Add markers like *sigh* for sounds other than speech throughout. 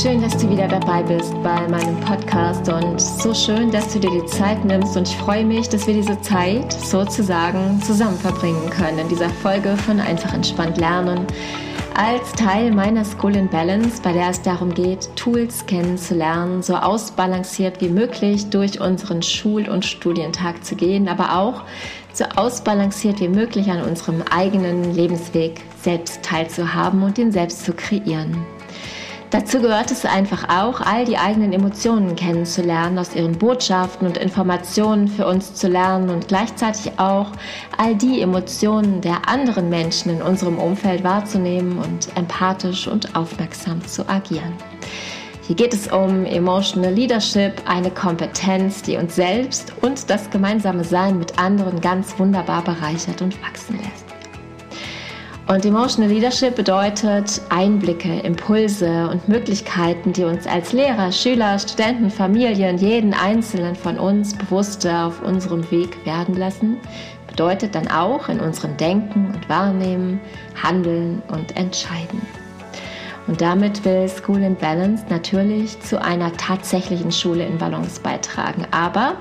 Schön, dass du wieder dabei bist bei meinem Podcast und so schön, dass du dir die Zeit nimmst und ich freue mich, dass wir diese Zeit sozusagen zusammen verbringen können in dieser Folge von Einfach entspannt lernen als Teil meiner School in Balance, bei der es darum geht, Tools kennenzulernen, so ausbalanciert wie möglich durch unseren Schul- und Studientag zu gehen, aber auch so ausbalanciert wie möglich an unserem eigenen Lebensweg selbst teilzuhaben und ihn selbst zu kreieren. Dazu gehört es einfach auch, all die eigenen Emotionen kennenzulernen, aus ihren Botschaften und Informationen für uns zu lernen und gleichzeitig auch all die Emotionen der anderen Menschen in unserem Umfeld wahrzunehmen und empathisch und aufmerksam zu agieren. Hier geht es um Emotional Leadership, eine Kompetenz, die uns selbst und das gemeinsame Sein mit anderen ganz wunderbar bereichert und wachsen lässt. Und Emotional Leadership bedeutet Einblicke, Impulse und Möglichkeiten, die uns als Lehrer, Schüler, Studenten, Familien, jeden Einzelnen von uns bewusster auf unserem Weg werden lassen. Bedeutet dann auch in unserem Denken und Wahrnehmen, Handeln und Entscheiden. Und damit will School in Balance natürlich zu einer tatsächlichen Schule in Balance beitragen. Aber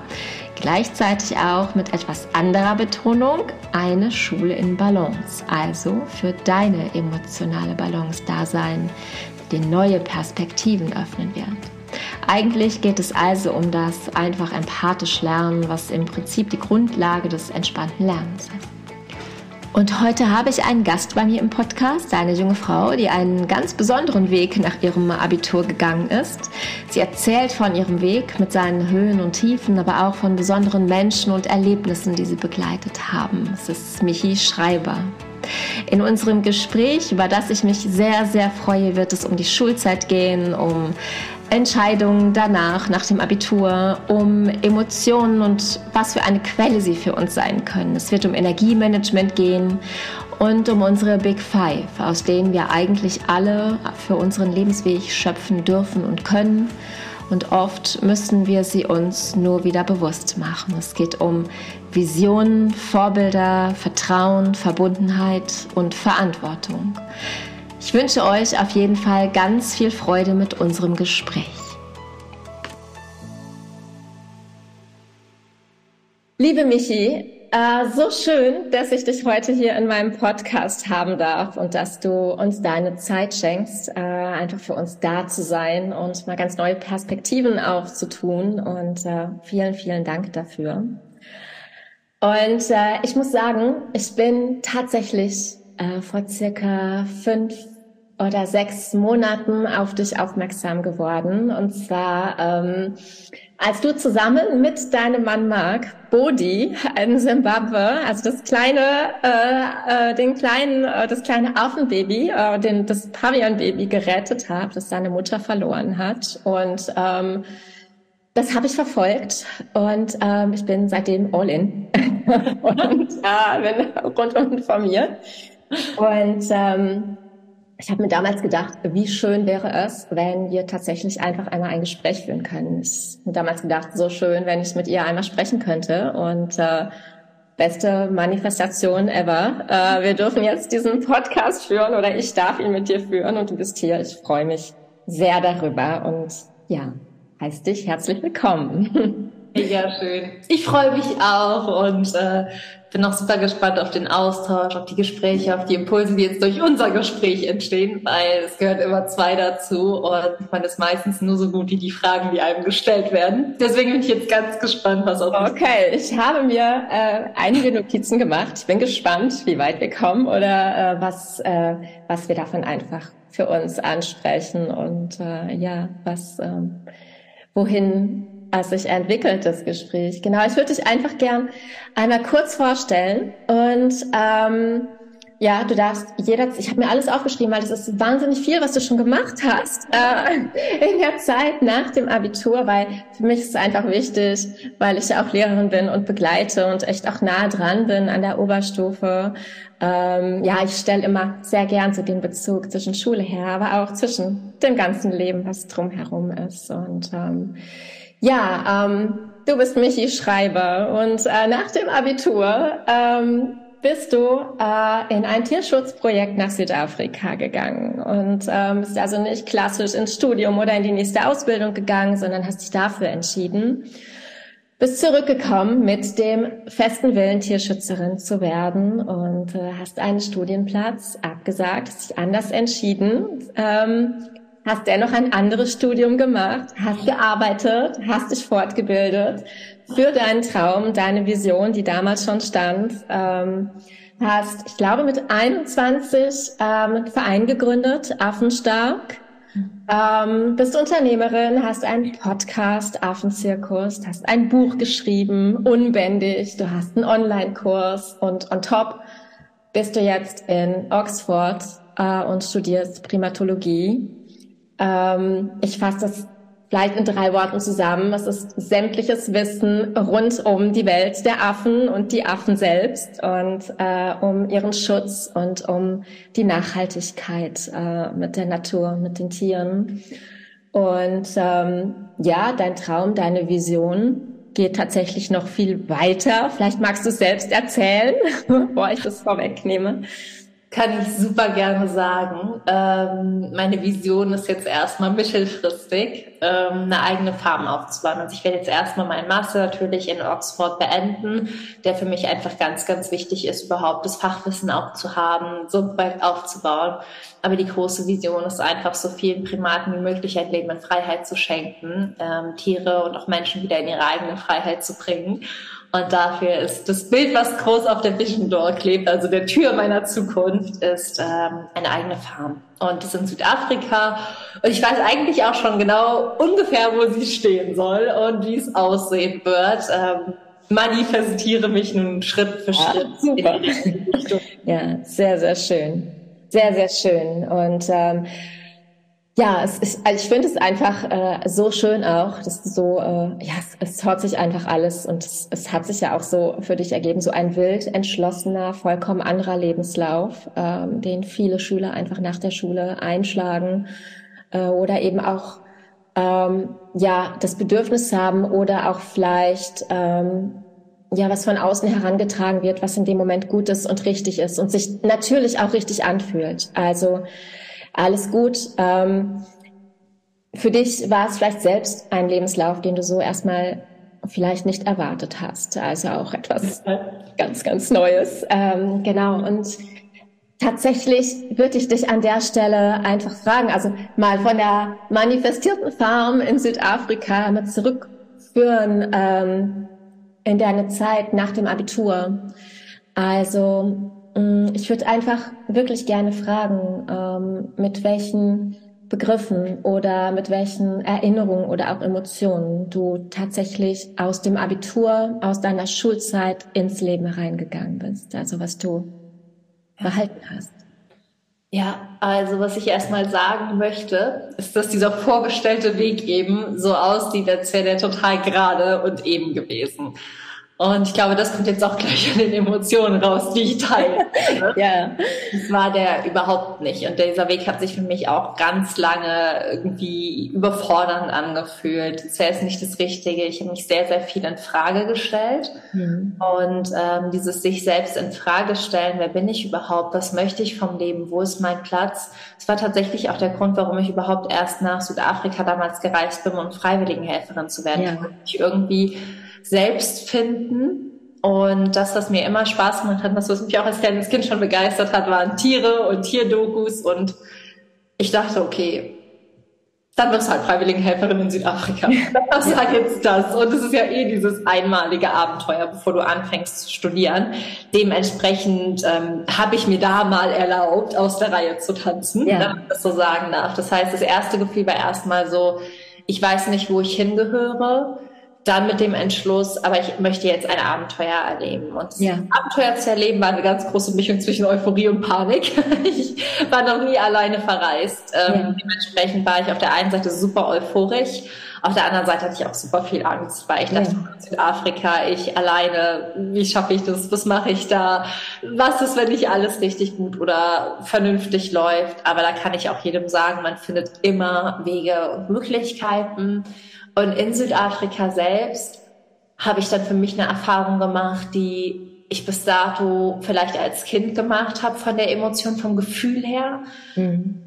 Gleichzeitig auch mit etwas anderer Betonung eine Schule in Balance, also für deine emotionale Balance da sein, die neue Perspektiven öffnen wird. Eigentlich geht es also um das einfach empathisch Lernen, was im Prinzip die Grundlage des entspannten Lernens ist. Und heute habe ich einen Gast bei mir im Podcast, eine junge Frau, die einen ganz besonderen Weg nach ihrem Abitur gegangen ist. Sie erzählt von ihrem Weg mit seinen Höhen und Tiefen, aber auch von besonderen Menschen und Erlebnissen, die sie begleitet haben. Es ist Michi Schreiber. In unserem Gespräch, über das ich mich sehr, sehr freue, wird es um die Schulzeit gehen, um Entscheidungen danach, nach dem Abitur, um Emotionen und was für eine Quelle sie für uns sein können. Es wird um Energiemanagement gehen und um unsere Big Five, aus denen wir eigentlich alle für unseren Lebensweg schöpfen dürfen und können. Und oft müssen wir sie uns nur wieder bewusst machen. Es geht um Visionen, Vorbilder, Vertrauen, Verbundenheit und Verantwortung. Ich wünsche euch auf jeden Fall ganz viel Freude mit unserem Gespräch. Liebe Michi, äh, so schön, dass ich dich heute hier in meinem Podcast haben darf und dass du uns deine Zeit schenkst, äh, einfach für uns da zu sein und mal ganz neue Perspektiven aufzutun. Und äh, vielen, vielen Dank dafür. Und äh, ich muss sagen, ich bin tatsächlich äh, vor circa fünf oder sechs Monaten auf dich aufmerksam geworden. Und zwar, ähm, als du zusammen mit deinem Mann Mark Bodhi in Zimbabwe, also das kleine, äh, äh, den kleinen, äh, das kleine Affenbaby, äh, den, das Pavillonbaby gerettet habt, das seine Mutter verloren hat. Und ähm, das habe ich verfolgt und ähm, ich bin seitdem all in *laughs* und äh, bin rundum informiert. Und ähm, ich habe mir damals gedacht, wie schön wäre es, wenn wir tatsächlich einfach einmal ein Gespräch führen können. Ich habe damals gedacht, so schön, wenn ich mit ihr einmal sprechen könnte. Und äh, beste Manifestation ever. Äh, wir dürfen jetzt diesen Podcast führen oder ich darf ihn mit dir führen und du bist hier. Ich freue mich sehr darüber und ja, heißt dich herzlich willkommen. *laughs* Mega schön. Ich freue mich auch und äh, bin auch super gespannt auf den Austausch, auf die Gespräche, auf die Impulse, die jetzt durch unser Gespräch entstehen, weil es gehört immer zwei dazu und man ist meistens nur so gut wie die Fragen, die einem gestellt werden. Deswegen bin ich jetzt ganz gespannt, was auf Okay, ich habe mir äh, einige Notizen gemacht. Ich bin gespannt, wie weit wir kommen oder äh, was, äh, was wir davon einfach für uns ansprechen und äh, ja, was, äh, wohin es sich entwickelt, das Gespräch. Genau, ich würde dich einfach gern einmal kurz vorstellen und ähm, ja, du darfst jederzeit, ich habe mir alles aufgeschrieben, weil das ist wahnsinnig viel, was du schon gemacht hast äh, *laughs* in der Zeit nach dem Abitur, weil für mich ist es einfach wichtig, weil ich ja auch Lehrerin bin und begleite und echt auch nah dran bin an der Oberstufe. Ähm, ja, ich stelle immer sehr gern so den Bezug zwischen Schule her, aber auch zwischen dem ganzen Leben, was drumherum ist. Und ähm, ja, ähm, du bist Michi Schreiber und äh, nach dem Abitur ähm, bist du äh, in ein Tierschutzprojekt nach Südafrika gegangen. Und ähm, bist also nicht klassisch ins Studium oder in die nächste Ausbildung gegangen, sondern hast dich dafür entschieden. Bist zurückgekommen mit dem festen Willen, Tierschützerin zu werden und äh, hast einen Studienplatz abgesagt, hast dich anders entschieden, ähm, hast dennoch ein anderes Studium gemacht, hast gearbeitet, hast dich fortgebildet für deinen Traum, deine Vision, die damals schon stand. Ähm, hast, ich glaube, mit 21 ähm, einen Verein gegründet, Affenstark. Ähm, bist Unternehmerin, hast einen Podcast, Affenzirkus, hast ein Buch geschrieben, unbändig, du hast einen Online-Kurs und on top bist du jetzt in Oxford äh, und studierst Primatologie. Ähm, ich fasse das vielleicht in drei Worten zusammen. Es ist sämtliches Wissen rund um die Welt der Affen und die Affen selbst und äh, um ihren Schutz und um die Nachhaltigkeit äh, mit der Natur, mit den Tieren. Und ähm, ja, dein Traum, deine Vision geht tatsächlich noch viel weiter. Vielleicht magst du es selbst erzählen, *laughs* bevor ich das vorwegnehme. Kann ich super gerne sagen. Ähm, meine Vision ist jetzt erstmal mittelfristig, ähm, eine eigene Farm aufzubauen. Also ich werde jetzt erstmal meinen Master natürlich in Oxford beenden, der für mich einfach ganz, ganz wichtig ist, überhaupt das Fachwissen auch zu haben, so ein Projekt aufzubauen. Aber die große Vision ist einfach, so vielen Primaten wie möglich ein Leben in Freiheit zu schenken, ähm, Tiere und auch Menschen wieder in ihre eigene Freiheit zu bringen. Und dafür ist das Bild, was groß auf der Vision Door klebt, also der Tür meiner Zukunft, ist ähm, eine eigene Farm. Und das ist in Südafrika. Und ich weiß eigentlich auch schon genau ungefähr, wo sie stehen soll und wie es aussehen wird. Ähm, manifestiere mich nun Schritt für ah, Schritt. super. *laughs* ja, sehr, sehr schön. Sehr, sehr schön. Und ähm, ja, es ist, also ich finde es einfach äh, so schön auch, dass du so, äh, ja, es, es hört sich einfach alles und es, es hat sich ja auch so für dich ergeben, so ein wild entschlossener, vollkommen anderer Lebenslauf, ähm, den viele Schüler einfach nach der Schule einschlagen äh, oder eben auch ähm, ja das Bedürfnis haben oder auch vielleicht ähm, ja, was von außen herangetragen wird, was in dem Moment gut ist und richtig ist und sich natürlich auch richtig anfühlt. Also alles gut. Ähm, für dich war es vielleicht selbst ein Lebenslauf, den du so erstmal vielleicht nicht erwartet hast. Also auch etwas ganz, ganz Neues. Ähm, genau. Und tatsächlich würde ich dich an der Stelle einfach fragen, also mal von der manifestierten Farm in Südafrika mal zurückführen ähm, in deine Zeit nach dem Abitur. Also ich würde einfach wirklich gerne fragen, ähm, mit welchen Begriffen oder mit welchen Erinnerungen oder auch Emotionen du tatsächlich aus dem Abitur, aus deiner Schulzeit ins Leben reingegangen bist. Also was du behalten hast. Ja, also was ich erstmal sagen möchte, ist, dass dieser vorgestellte Weg eben so aussieht, als wäre der total gerade und eben gewesen. Und ich glaube, das kommt jetzt auch gleich an den Emotionen raus, die ich teile. *laughs* ja. Das war der überhaupt nicht. Und dieser Weg hat sich für mich auch ganz lange irgendwie überfordernd angefühlt. Jetzt nicht das Richtige. Ich habe mich sehr, sehr viel in Frage gestellt. Mhm. Und ähm, dieses sich selbst in Frage stellen, wer bin ich überhaupt? Was möchte ich vom Leben? Wo ist mein Platz? Das war tatsächlich auch der Grund, warum ich überhaupt erst nach Südafrika damals gereist bin, um Freiwilligenhelferin zu werden. Ja. Ich irgendwie selbst finden. Und das, was mir immer Spaß gemacht hat, was mich auch als kleines Kind schon begeistert hat, waren Tiere und Tierdokus. Und ich dachte, okay, dann wirst du halt Freiwilligenhelferin in Südafrika. Das ist halt jetzt das. Und es ist ja eh dieses einmalige Abenteuer, bevor du anfängst zu studieren. Dementsprechend ähm, habe ich mir da mal erlaubt, aus der Reihe zu tanzen, ja. wenn man das so sagen darf. Das heißt, das erste Gefühl war erstmal so, ich weiß nicht, wo ich hingehöre dann mit dem Entschluss, aber ich möchte jetzt ein Abenteuer erleben. Und ja. Abenteuer zu erleben war eine ganz große Mischung zwischen Euphorie und Panik. *laughs* ich war noch nie alleine verreist. Ähm, ja. Dementsprechend war ich auf der einen Seite super euphorisch, auf der anderen Seite hatte ich auch super viel Angst, weil ich dachte, ja. Südafrika, ich alleine, wie schaffe ich das, was mache ich da, was ist, wenn nicht alles richtig gut oder vernünftig läuft. Aber da kann ich auch jedem sagen, man findet immer Wege und Möglichkeiten. Und in Südafrika selbst habe ich dann für mich eine Erfahrung gemacht, die ich bis dato vielleicht als Kind gemacht habe von der Emotion, vom Gefühl her. Mhm.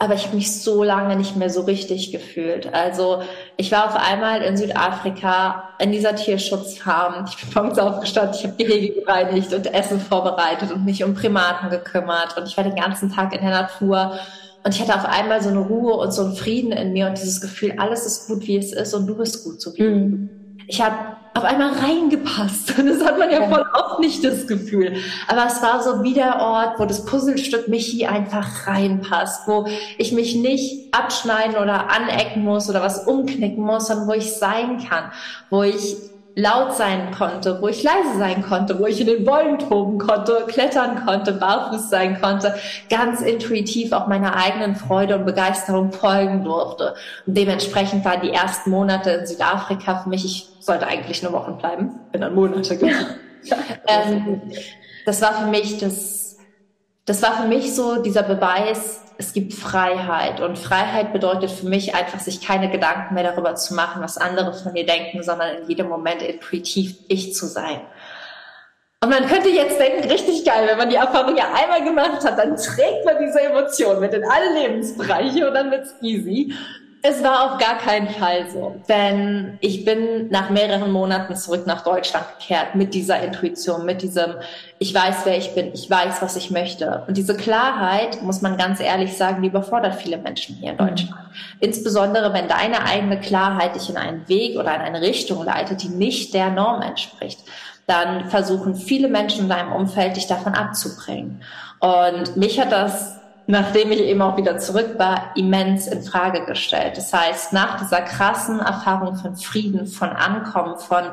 Aber ich habe mich so lange nicht mehr so richtig gefühlt. Also ich war auf einmal in Südafrika in dieser Tierschutzfarm. Ich bin morgens aufgestanden, ich habe Gehege gereinigt und Essen vorbereitet und mich um Primaten gekümmert. Und ich war den ganzen Tag in der Natur. Und ich hatte auf einmal so eine Ruhe und so einen Frieden in mir und dieses Gefühl, alles ist gut, wie es ist und du bist gut, so wie mhm. Ich habe auf einmal reingepasst. Und *laughs* das hat man ja, ja, voll oft nicht das Gefühl. Aber es war so wie der Ort, wo das Puzzlestück Michi einfach reinpasst, wo ich mich nicht abschneiden oder anecken muss oder was umknicken muss, sondern wo ich sein kann, wo ich laut sein konnte, wo ich leise sein konnte, wo ich in den Bäumen toben konnte, klettern konnte, barfuß sein konnte, ganz intuitiv auch meiner eigenen Freude und Begeisterung folgen durfte. Und dementsprechend waren die ersten Monate in Südafrika für mich, ich sollte eigentlich nur Wochen bleiben, bin dann Monate gegangen. *laughs* ähm, das war für mich das, das war für mich so dieser Beweis, es gibt Freiheit. Und Freiheit bedeutet für mich einfach, sich keine Gedanken mehr darüber zu machen, was andere von mir denken, sondern in jedem Moment intuitiv ich zu sein. Und man könnte jetzt denken, richtig geil, wenn man die Erfahrung ja einmal gemacht hat, dann trägt man diese Emotion mit in alle Lebensbereiche und dann wird's easy. Es war auf gar keinen Fall so, denn ich bin nach mehreren Monaten zurück nach Deutschland gekehrt mit dieser Intuition, mit diesem, ich weiß, wer ich bin, ich weiß, was ich möchte. Und diese Klarheit, muss man ganz ehrlich sagen, die überfordert viele Menschen hier in mhm. Deutschland. Insbesondere, wenn deine eigene Klarheit dich in einen Weg oder in eine Richtung leitet, die nicht der Norm entspricht dann versuchen viele Menschen in deinem Umfeld, dich davon abzubringen. Und mich hat das nachdem ich eben auch wieder zurück war, immens in Frage gestellt. Das heißt, nach dieser krassen Erfahrung von Frieden, von Ankommen, von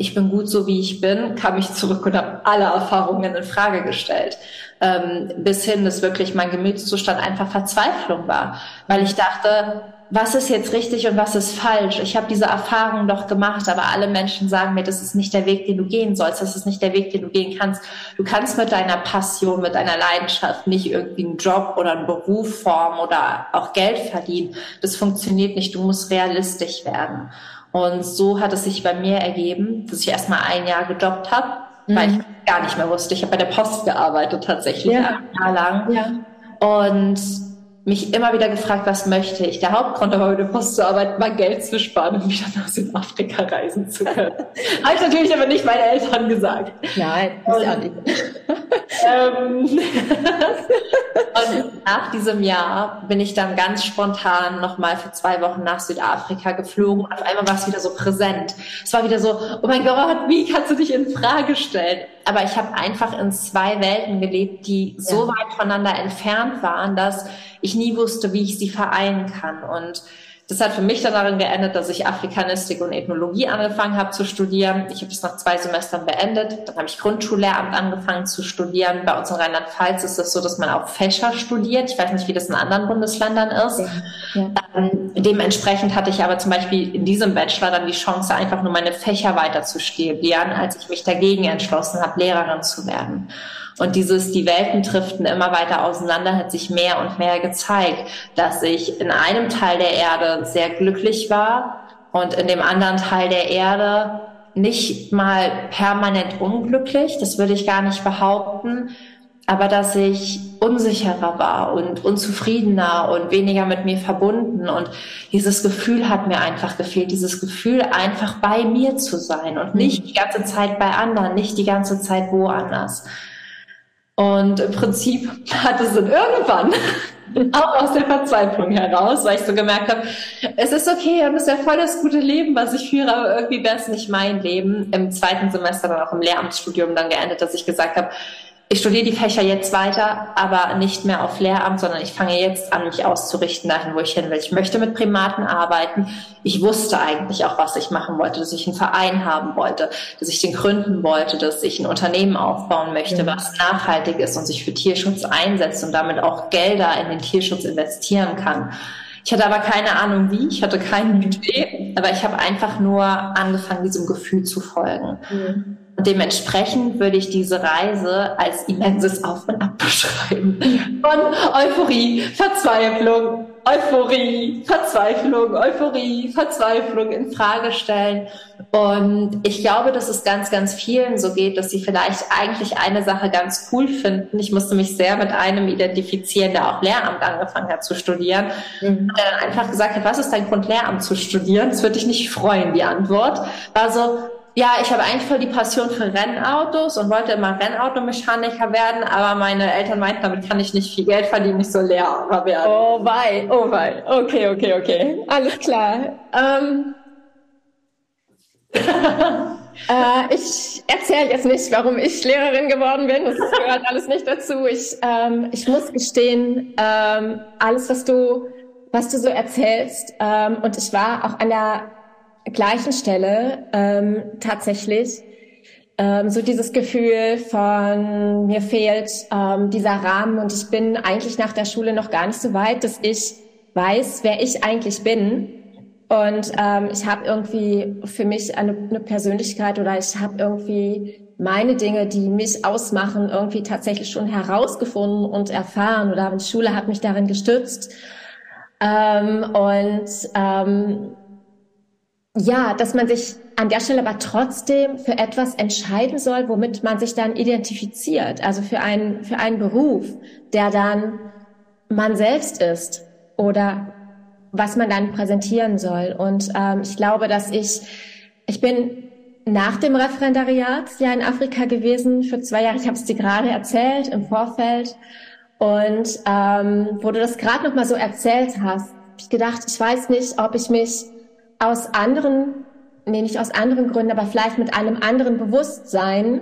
ich bin gut so wie ich bin, kam ich zurück und habe alle Erfahrungen in Frage gestellt. Ähm, bis hin, dass wirklich mein Gemütszustand einfach Verzweiflung war, weil ich dachte, was ist jetzt richtig und was ist falsch? Ich habe diese Erfahrung doch gemacht, aber alle Menschen sagen mir, das ist nicht der Weg, den du gehen sollst, das ist nicht der Weg, den du gehen kannst. Du kannst mit deiner Passion, mit deiner Leidenschaft nicht irgendwie einen Job oder einen Beruf formen oder auch Geld verdienen. Das funktioniert nicht, du musst realistisch werden. Und so hat es sich bei mir ergeben, dass ich erstmal ein Jahr gejobbt habe, mhm. weil ich gar nicht mehr wusste. Ich habe bei der Post gearbeitet tatsächlich, ja. ein Jahr lang. Ja. Und mich immer wieder gefragt, was möchte ich. Der Hauptgrund aber mit der Post zu arbeiten war Geld zu sparen, um wieder nach Südafrika reisen zu können. *laughs* Habe ich natürlich aber nicht meinen Eltern gesagt. Nein, ist ja nicht. ähm, *laughs* und nach diesem Jahr bin ich dann ganz spontan nochmal für zwei Wochen nach Südafrika geflogen. Auf einmal war es wieder so präsent. Es war wieder so, oh mein Gott, wie kannst du dich in Frage stellen? Aber ich habe einfach in zwei Welten gelebt, die ja. so weit voneinander entfernt waren, dass ich nie wusste, wie ich sie vereinen kann. Und das hat für mich dann darin geendet, dass ich Afrikanistik und Ethnologie angefangen habe zu studieren. Ich habe das nach zwei Semestern beendet. Dann habe ich Grundschullehramt angefangen zu studieren. Bei uns in Rheinland-Pfalz ist es so, dass man auch Fächer studiert. Ich weiß nicht, wie das in anderen Bundesländern ist. Ja, ja. Ähm, dementsprechend hatte ich aber zum Beispiel in diesem Bachelor dann die Chance, einfach nur meine Fächer weiter zu studieren, als ich mich dagegen entschlossen habe, Lehrerin zu werden. Und dieses, die Welten driften immer weiter auseinander, hat sich mehr und mehr gezeigt, dass ich in einem Teil der Erde sehr glücklich war und in dem anderen Teil der Erde nicht mal permanent unglücklich, das würde ich gar nicht behaupten, aber dass ich unsicherer war und unzufriedener und weniger mit mir verbunden und dieses Gefühl hat mir einfach gefehlt, dieses Gefühl einfach bei mir zu sein und nicht die ganze Zeit bei anderen, nicht die ganze Zeit woanders. Und im Prinzip hat es dann irgendwann *laughs* auch aus der Verzweiflung heraus, weil ich so gemerkt habe, es ist okay und es ist ja voll das gute Leben, was ich führe, aber irgendwie wäre es nicht mein Leben. Im zweiten Semester dann auch im Lehramtsstudium dann geendet, dass ich gesagt habe, ich studiere die Fächer jetzt weiter, aber nicht mehr auf Lehramt, sondern ich fange jetzt an, mich auszurichten dahin, wo ich hin will. Ich möchte mit Primaten arbeiten. Ich wusste eigentlich auch, was ich machen wollte, dass ich einen Verein haben wollte, dass ich den gründen wollte, dass ich ein Unternehmen aufbauen möchte, was nachhaltig ist und sich für Tierschutz einsetzt und damit auch Gelder in den Tierschutz investieren kann. Ich hatte aber keine Ahnung wie, ich hatte kein Budget, aber ich habe einfach nur angefangen, diesem Gefühl zu folgen. Mhm. Und dementsprechend würde ich diese Reise als immenses Auf und Ab beschreiben. Von Euphorie, Verzweiflung, Euphorie, Verzweiflung, Euphorie, Verzweiflung in Frage stellen. Und ich glaube, dass es ganz, ganz vielen so geht, dass sie vielleicht eigentlich eine Sache ganz cool finden. Ich musste mich sehr mit einem identifizieren, der auch Lehramt angefangen hat zu studieren. Mhm. Der dann einfach gesagt hat, was ist dein Grund, Lehramt zu studieren? Das würde dich nicht freuen, die Antwort. War so, ja, ich habe eigentlich voll die Passion für Rennautos und wollte immer Rennautomechaniker werden, aber meine Eltern meinten, damit kann ich nicht viel Geld verdienen, ich soll Lehrer werden. Oh wei, oh wei. Okay, okay, okay. Alles klar. Ähm, *laughs* äh, ich erzähle jetzt nicht, warum ich Lehrerin geworden bin. Das gehört alles nicht dazu. Ich, ähm, ich muss gestehen, ähm, alles, was du, was du so erzählst, ähm, und ich war auch an der gleichen Stelle ähm, tatsächlich ähm, so dieses Gefühl von mir fehlt ähm, dieser Rahmen und ich bin eigentlich nach der Schule noch gar nicht so weit, dass ich weiß, wer ich eigentlich bin. Und ähm, ich habe irgendwie für mich eine, eine Persönlichkeit oder ich habe irgendwie meine Dinge, die mich ausmachen, irgendwie tatsächlich schon herausgefunden und erfahren oder die Schule hat mich darin gestützt. Ähm, und ähm, ja, dass man sich an der Stelle aber trotzdem für etwas entscheiden soll, womit man sich dann identifiziert. Also für einen, für einen Beruf, der dann man selbst ist oder was man dann präsentieren soll. Und ähm, ich glaube, dass ich, ich bin nach dem Referendariat ja in Afrika gewesen für zwei Jahre. Ich habe es dir gerade erzählt im Vorfeld. Und ähm, wo du das gerade noch mal so erzählt hast, habe ich gedacht, ich weiß nicht, ob ich mich aus anderen, nee, nicht aus anderen Gründen, aber vielleicht mit einem anderen Bewusstsein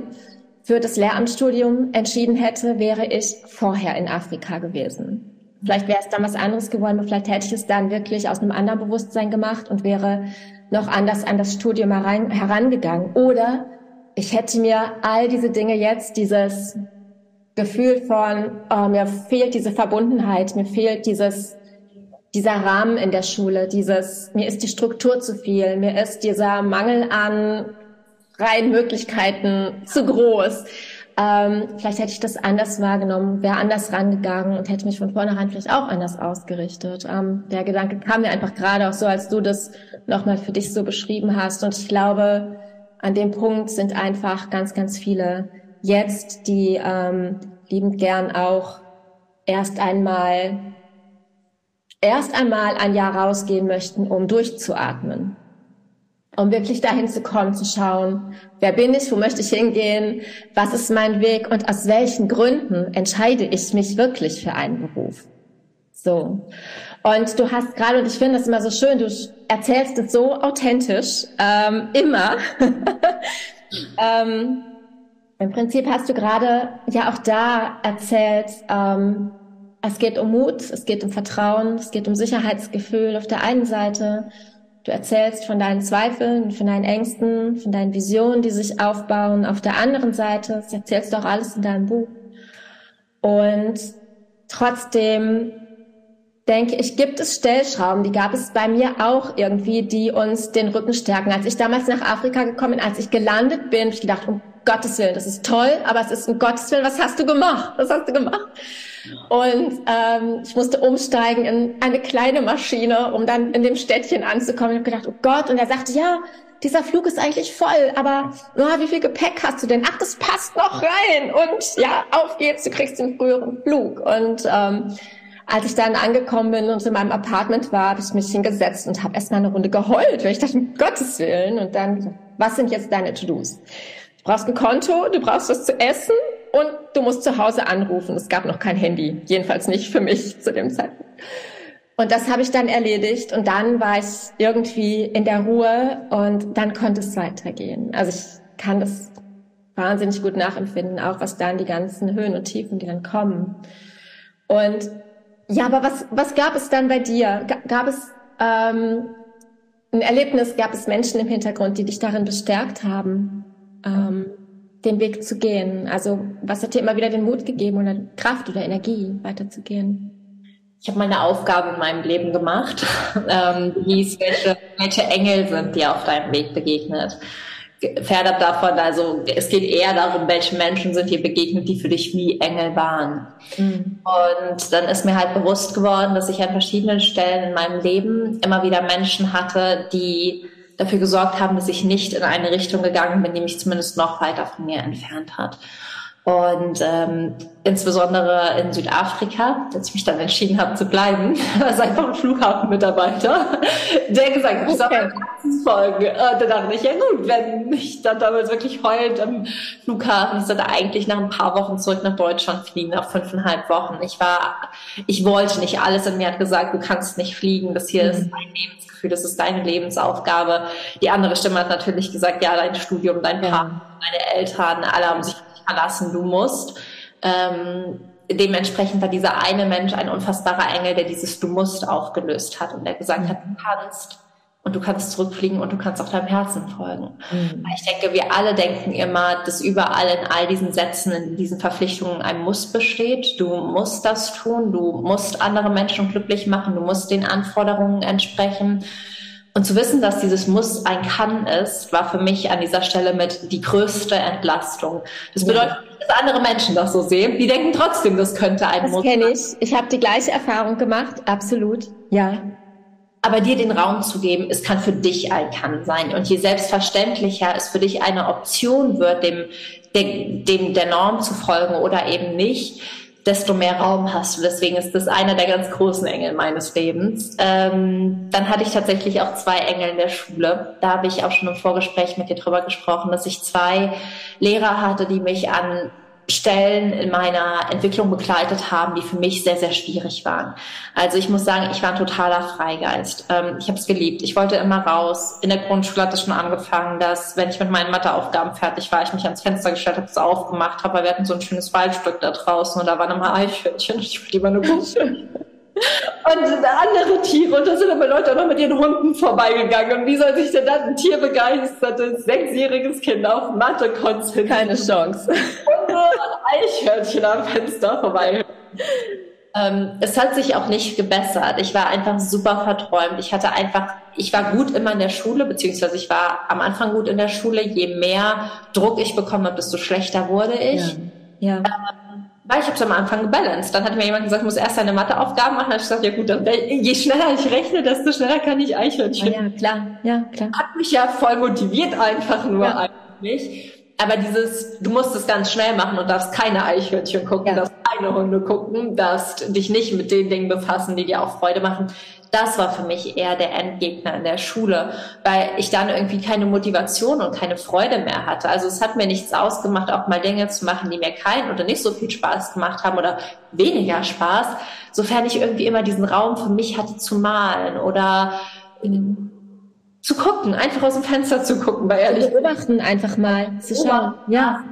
für das Lehramtsstudium entschieden hätte, wäre ich vorher in Afrika gewesen. Vielleicht wäre es dann was anderes geworden, vielleicht hätte ich es dann wirklich aus einem anderen Bewusstsein gemacht und wäre noch anders an das Studium herangegangen. Oder ich hätte mir all diese Dinge jetzt, dieses Gefühl von, oh, mir fehlt diese Verbundenheit, mir fehlt dieses dieser Rahmen in der Schule, dieses, mir ist die Struktur zu viel, mir ist dieser Mangel an freien Möglichkeiten zu groß. Ähm, vielleicht hätte ich das anders wahrgenommen, wäre anders rangegangen und hätte mich von vornherein vielleicht auch anders ausgerichtet. Ähm, der Gedanke kam mir einfach gerade auch so, als du das nochmal für dich so beschrieben hast. Und ich glaube, an dem Punkt sind einfach ganz, ganz viele jetzt, die ähm, liebend gern auch erst einmal erst einmal ein Jahr rausgehen möchten, um durchzuatmen. Um wirklich dahin zu kommen, zu schauen, wer bin ich, wo möchte ich hingehen, was ist mein Weg und aus welchen Gründen entscheide ich mich wirklich für einen Beruf. So. Und du hast gerade, und ich finde das immer so schön, du erzählst es so authentisch, ähm, immer. *laughs* ähm, Im Prinzip hast du gerade ja auch da erzählt, ähm, es geht um Mut, es geht um Vertrauen, es geht um Sicherheitsgefühl auf der einen Seite. Du erzählst von deinen Zweifeln, von deinen Ängsten, von deinen Visionen, die sich aufbauen. Auf der anderen Seite, das erzählst du auch alles in deinem Buch. Und trotzdem denke ich, gibt es Stellschrauben, die gab es bei mir auch irgendwie, die uns den Rücken stärken. Als ich damals nach Afrika gekommen bin, als ich gelandet bin, habe ich gedacht, um Gottes Willen, das ist toll, aber es ist um Gottes Willen, was hast du gemacht? Was hast du gemacht? Und ähm, ich musste umsteigen in eine kleine Maschine, um dann in dem Städtchen anzukommen. Ich habe gedacht, oh Gott. Und er sagte, ja, dieser Flug ist eigentlich voll, aber oh, wie viel Gepäck hast du denn? Ach, das passt noch rein. Und ja, auf geht's, du kriegst den früheren Flug. Und ähm, als ich dann angekommen bin und in meinem Apartment war, habe ich mich hingesetzt und habe erstmal eine Runde geheult, weil ich dachte, um Gottes Willen. Und dann, was sind jetzt deine To-Dos? Du brauchst ein Konto, du brauchst was zu essen und du musst zu Hause anrufen. Es gab noch kein Handy, jedenfalls nicht für mich *laughs* zu dem Zeitpunkt. Und das habe ich dann erledigt und dann war ich irgendwie in der Ruhe und dann konnte es weitergehen. Also ich kann das wahnsinnig gut nachempfinden, auch was dann die ganzen Höhen und Tiefen, die dann kommen. Und ja, aber was, was gab es dann bei dir? Gab es ähm, ein Erlebnis, gab es Menschen im Hintergrund, die dich darin bestärkt haben? Ähm, den Weg zu gehen? Also was hat dir immer wieder den Mut gegeben oder Kraft oder Energie weiterzugehen? Ich habe meine Aufgabe in meinem Leben gemacht, *laughs* ähm, die hieß, welche, welche Engel sind dir auf deinem Weg begegnet. fernab davon, also es geht eher darum, welche Menschen sind dir begegnet, die für dich wie Engel waren. Mhm. Und dann ist mir halt bewusst geworden, dass ich an verschiedenen Stellen in meinem Leben immer wieder Menschen hatte, die dafür gesorgt haben, dass ich nicht in eine Richtung gegangen bin, die mich zumindest noch weiter von mir entfernt hat. Und ähm, insbesondere in Südafrika, als ich mich dann entschieden habe zu bleiben, *laughs* war es einfach ein Flughafenmitarbeiter, *laughs* der gesagt hat, ich soll okay. folgen. Und dann dachte ich, ja gut, wenn ich dann damals wirklich heulend am Flughafen, ich sollte eigentlich nach ein paar Wochen zurück nach Deutschland fliegen, nach fünfeinhalb Wochen. Ich war, ich wollte nicht, alles in mir hat gesagt, du kannst nicht fliegen, das hier mhm. ist dein Lebensgefühl, das ist deine Lebensaufgabe. Die andere Stimme hat natürlich gesagt, ja, dein Studium, dein Partner, deine Eltern, alle haben sich verlassen, du musst. Ähm, dementsprechend war dieser eine Mensch ein unfassbarer Engel, der dieses Du musst aufgelöst hat und der gesagt mhm. hat, du kannst und du kannst zurückfliegen und du kannst auch deinem Herzen folgen. Mhm. Ich denke, wir alle denken immer, dass überall in all diesen Sätzen, in diesen Verpflichtungen ein Muss besteht. Du musst das tun, du musst andere Menschen glücklich machen, du musst den Anforderungen entsprechen. Und zu wissen, dass dieses Muss ein Kann ist, war für mich an dieser Stelle mit die größte Entlastung. Das bedeutet, dass andere Menschen das so sehen. Die denken trotzdem, das könnte ein das Muss. Das kenne ich. Ich habe die gleiche Erfahrung gemacht. Absolut. Ja. Aber dir den Raum zu geben, es kann für dich ein Kann sein. Und je selbstverständlicher es für dich eine Option wird, dem, dem, dem der Norm zu folgen oder eben nicht, desto mehr Raum hast du. Deswegen ist das einer der ganz großen Engel meines Lebens. Ähm, dann hatte ich tatsächlich auch zwei Engel in der Schule. Da habe ich auch schon im Vorgespräch mit dir drüber gesprochen, dass ich zwei Lehrer hatte, die mich an Stellen in meiner Entwicklung begleitet haben, die für mich sehr, sehr schwierig waren. Also ich muss sagen, ich war ein totaler Freigeist. Ähm, ich habe es geliebt. Ich wollte immer raus. In der Grundschule hat es schon angefangen, dass, wenn ich mit meinen Matheaufgaben fertig war, ich mich ans Fenster gestellt habe, es aufgemacht habe, weil wir hatten so ein schönes Waldstück da draußen und da waren immer Eichhörnchen ich wollte immer nur gucken. *laughs* Und andere Tiere, und da sind aber Leute auch noch mit ihren Hunden vorbeigegangen. Und wie soll sich denn dann ein tierbegeistertes, sechsjähriges Kind auf Mathe konzentrieren? Keine Chance. Und nur Eichhörnchen am Fenster vorbei. Ähm, es hat sich auch nicht gebessert. Ich war einfach super verträumt. Ich hatte einfach, ich war gut immer in der Schule, beziehungsweise ich war am Anfang gut in der Schule. Je mehr Druck ich bekommen habe, desto schlechter wurde ich. Ja. ja. Ähm, weil ich habe es am Anfang gebalanced. Dann hat mir jemand gesagt, ich muss erst deine Matheaufgaben machen. Dann habe ich gesagt, ja gut, dann, je schneller ich rechne, desto schneller kann ich Eichhörnchen. Ja, klar, ja, klar. Hat mich ja voll motiviert einfach nur ja. eigentlich. Aber dieses, du musst es ganz schnell machen und darfst keine Eichhörnchen gucken, ja. darfst keine Hunde gucken, darfst dich nicht mit den Dingen befassen, die dir auch Freude machen das war für mich eher der Endgegner in der Schule, weil ich dann irgendwie keine Motivation und keine Freude mehr hatte. Also es hat mir nichts ausgemacht, auch mal Dinge zu machen, die mir keinen oder nicht so viel Spaß gemacht haben oder weniger Spaß, sofern ich irgendwie immer diesen Raum für mich hatte zu malen oder zu gucken, einfach aus dem Fenster zu gucken, weil ehrlich. Beobachten einfach mal, zu schauen. Ja.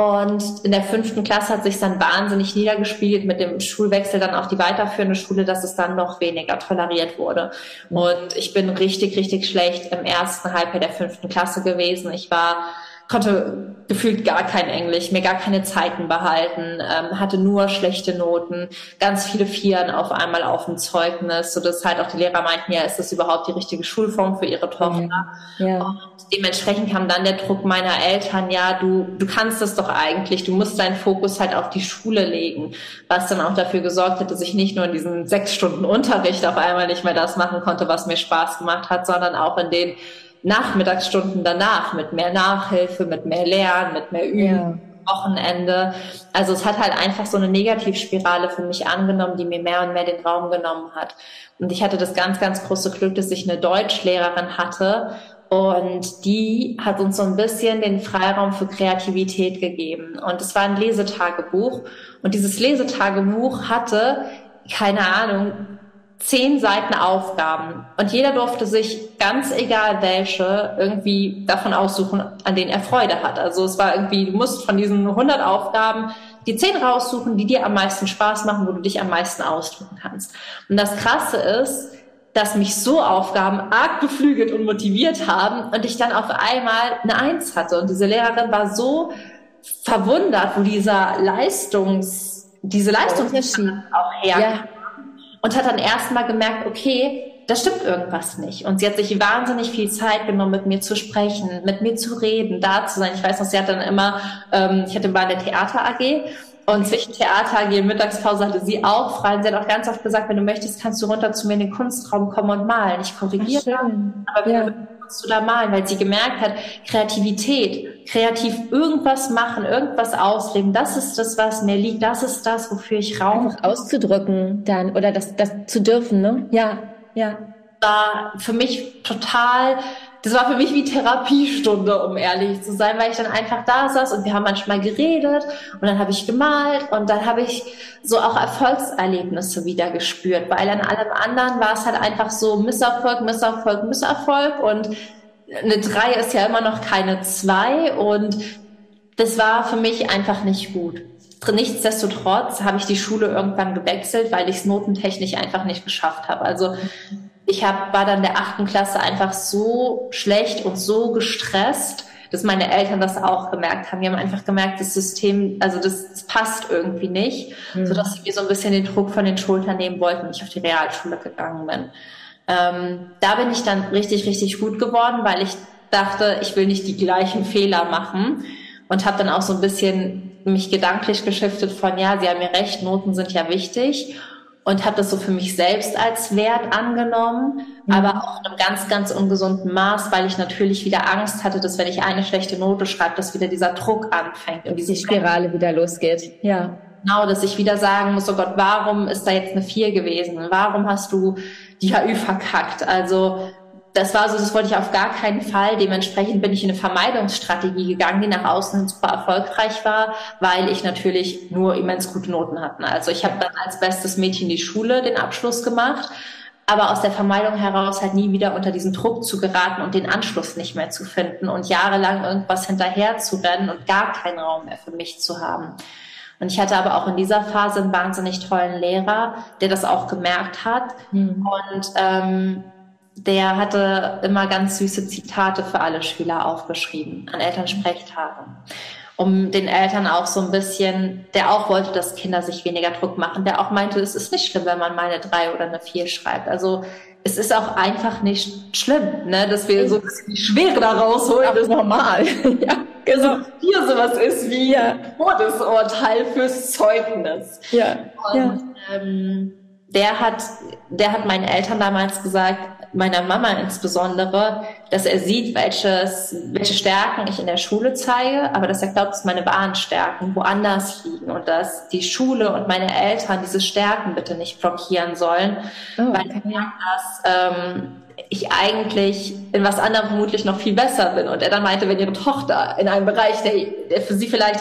Und in der fünften Klasse hat sich dann wahnsinnig niedergespielt mit dem Schulwechsel dann auf die weiterführende Schule, dass es dann noch weniger toleriert wurde. Und ich bin richtig, richtig schlecht im ersten Halbjahr der fünften Klasse gewesen. Ich war konnte gefühlt gar kein Englisch, mir gar keine Zeiten behalten, ähm, hatte nur schlechte Noten, ganz viele Vieren auf einmal auf dem Zeugnis, so dass halt auch die Lehrer meinten, ja, ist das überhaupt die richtige Schulform für ihre Tochter? Ja. ja. Und dementsprechend kam dann der Druck meiner Eltern, ja, du, du kannst das doch eigentlich, du musst deinen Fokus halt auf die Schule legen, was dann auch dafür gesorgt hat, dass ich nicht nur in diesen sechs Stunden Unterricht auf einmal nicht mehr das machen konnte, was mir Spaß gemacht hat, sondern auch in den Nachmittagsstunden danach mit mehr Nachhilfe, mit mehr Lernen, mit mehr Üben. Ja. Wochenende. Also es hat halt einfach so eine Negativspirale für mich angenommen, die mir mehr und mehr den Raum genommen hat. Und ich hatte das ganz, ganz große Glück, dass ich eine Deutschlehrerin hatte und die hat uns so ein bisschen den Freiraum für Kreativität gegeben. Und es war ein Lesetagebuch. Und dieses Lesetagebuch hatte, keine Ahnung, zehn Seiten Aufgaben und jeder durfte sich ganz egal welche irgendwie davon aussuchen, an denen er Freude hat. Also es war irgendwie, du musst von diesen 100 Aufgaben die zehn raussuchen, die dir am meisten Spaß machen, wo du dich am meisten ausdrücken kannst. Und das Krasse ist, dass mich so Aufgaben arg beflügelt und motiviert haben und ich dann auf einmal eine Eins hatte. Und diese Lehrerin war so verwundert, wo dieser Leistungs, diese Leistungs auch herkam. Ja und hat dann erstmal gemerkt, okay, da stimmt irgendwas nicht. Und sie hat sich wahnsinnig viel Zeit genommen, mit mir zu sprechen, mit mir zu reden, da zu sein. Ich weiß noch, sie hat dann immer, ähm, ich hatte mal eine Theater AG und zwischen Theater AG und Mittagspause hatte sie auch frei. Und sie hat auch ganz oft gesagt, wenn du möchtest, kannst du runter zu mir in den Kunstraum kommen und malen. Ich korrigiere, aber wenn ja. Kannst du da malen, weil sie gemerkt hat, Kreativität, kreativ irgendwas machen, irgendwas ausleben, das ist das, was mir liegt, das ist das, wofür ich Raum Einfach auszudrücken dann oder das, das zu dürfen, ne? Ja, ja. War für mich total das war für mich wie Therapiestunde, um ehrlich zu sein, weil ich dann einfach da saß und wir haben manchmal geredet und dann habe ich gemalt und dann habe ich so auch Erfolgserlebnisse wieder gespürt, weil an allem anderen war es halt einfach so Misserfolg, Misserfolg, Misserfolg und eine drei ist ja immer noch keine zwei und das war für mich einfach nicht gut. Nichtsdestotrotz habe ich die Schule irgendwann gewechselt, weil ich es notentechnisch einfach nicht geschafft habe. Also ich hab, war dann der achten Klasse einfach so schlecht und so gestresst, dass meine Eltern das auch gemerkt haben. Die haben einfach gemerkt, das System, also das, das passt irgendwie nicht, mhm. sodass sie mir so ein bisschen den Druck von den Schultern nehmen wollten und ich auf die Realschule gegangen bin. Ähm, da bin ich dann richtig, richtig gut geworden, weil ich dachte, ich will nicht die gleichen Fehler machen und habe dann auch so ein bisschen mich gedanklich geschiftet von, ja, Sie haben ja recht, Noten sind ja wichtig und habe das so für mich selbst als Wert angenommen, mhm. aber auch in einem ganz, ganz ungesunden Maß, weil ich natürlich wieder Angst hatte, dass wenn ich eine schlechte Note schreibe, dass wieder dieser Druck anfängt und diese Spirale wieder losgeht. Ja. Genau, dass ich wieder sagen muss, oh Gott, warum ist da jetzt eine vier gewesen? Warum hast du die HÜ verkackt? Also das war so, das wollte ich auf gar keinen Fall. Dementsprechend bin ich in eine Vermeidungsstrategie gegangen, die nach außen super erfolgreich war, weil ich natürlich nur immens gute Noten hatte. Also ich habe dann als bestes Mädchen die Schule den Abschluss gemacht, aber aus der Vermeidung heraus halt nie wieder unter diesen Druck zu geraten und den Anschluss nicht mehr zu finden und jahrelang irgendwas hinterher zu rennen und gar keinen Raum mehr für mich zu haben. Und ich hatte aber auch in dieser Phase einen wahnsinnig tollen Lehrer, der das auch gemerkt hat. Mhm. Und ähm, der hatte immer ganz süße Zitate für alle Schüler aufgeschrieben an Elternsprechtagen. Um den Eltern auch so ein bisschen, der auch wollte, dass Kinder sich weniger Druck machen, der auch meinte, es ist nicht schlimm, wenn man mal eine drei oder eine vier schreibt. Also es ist auch einfach nicht schlimm, ne, dass wir so ein bisschen die Schwere da rausholen. Das ist normal. *laughs* ja, genau. Also hier sowas ist wie ja. Todesurteil fürs Zeugnis. Ja. Und, ja. Ähm, der hat, der hat meinen Eltern damals gesagt, meiner Mama insbesondere, dass er sieht, welches, welche Stärken ich in der Schule zeige, aber dass er glaubt, dass meine wahren Stärken woanders liegen und dass die Schule und meine Eltern diese Stärken bitte nicht blockieren sollen, oh, okay. weil er merkt, dass ähm, ich eigentlich in was anderem vermutlich noch viel besser bin. Und er dann meinte, wenn ihre Tochter in einem Bereich, der, der für sie vielleicht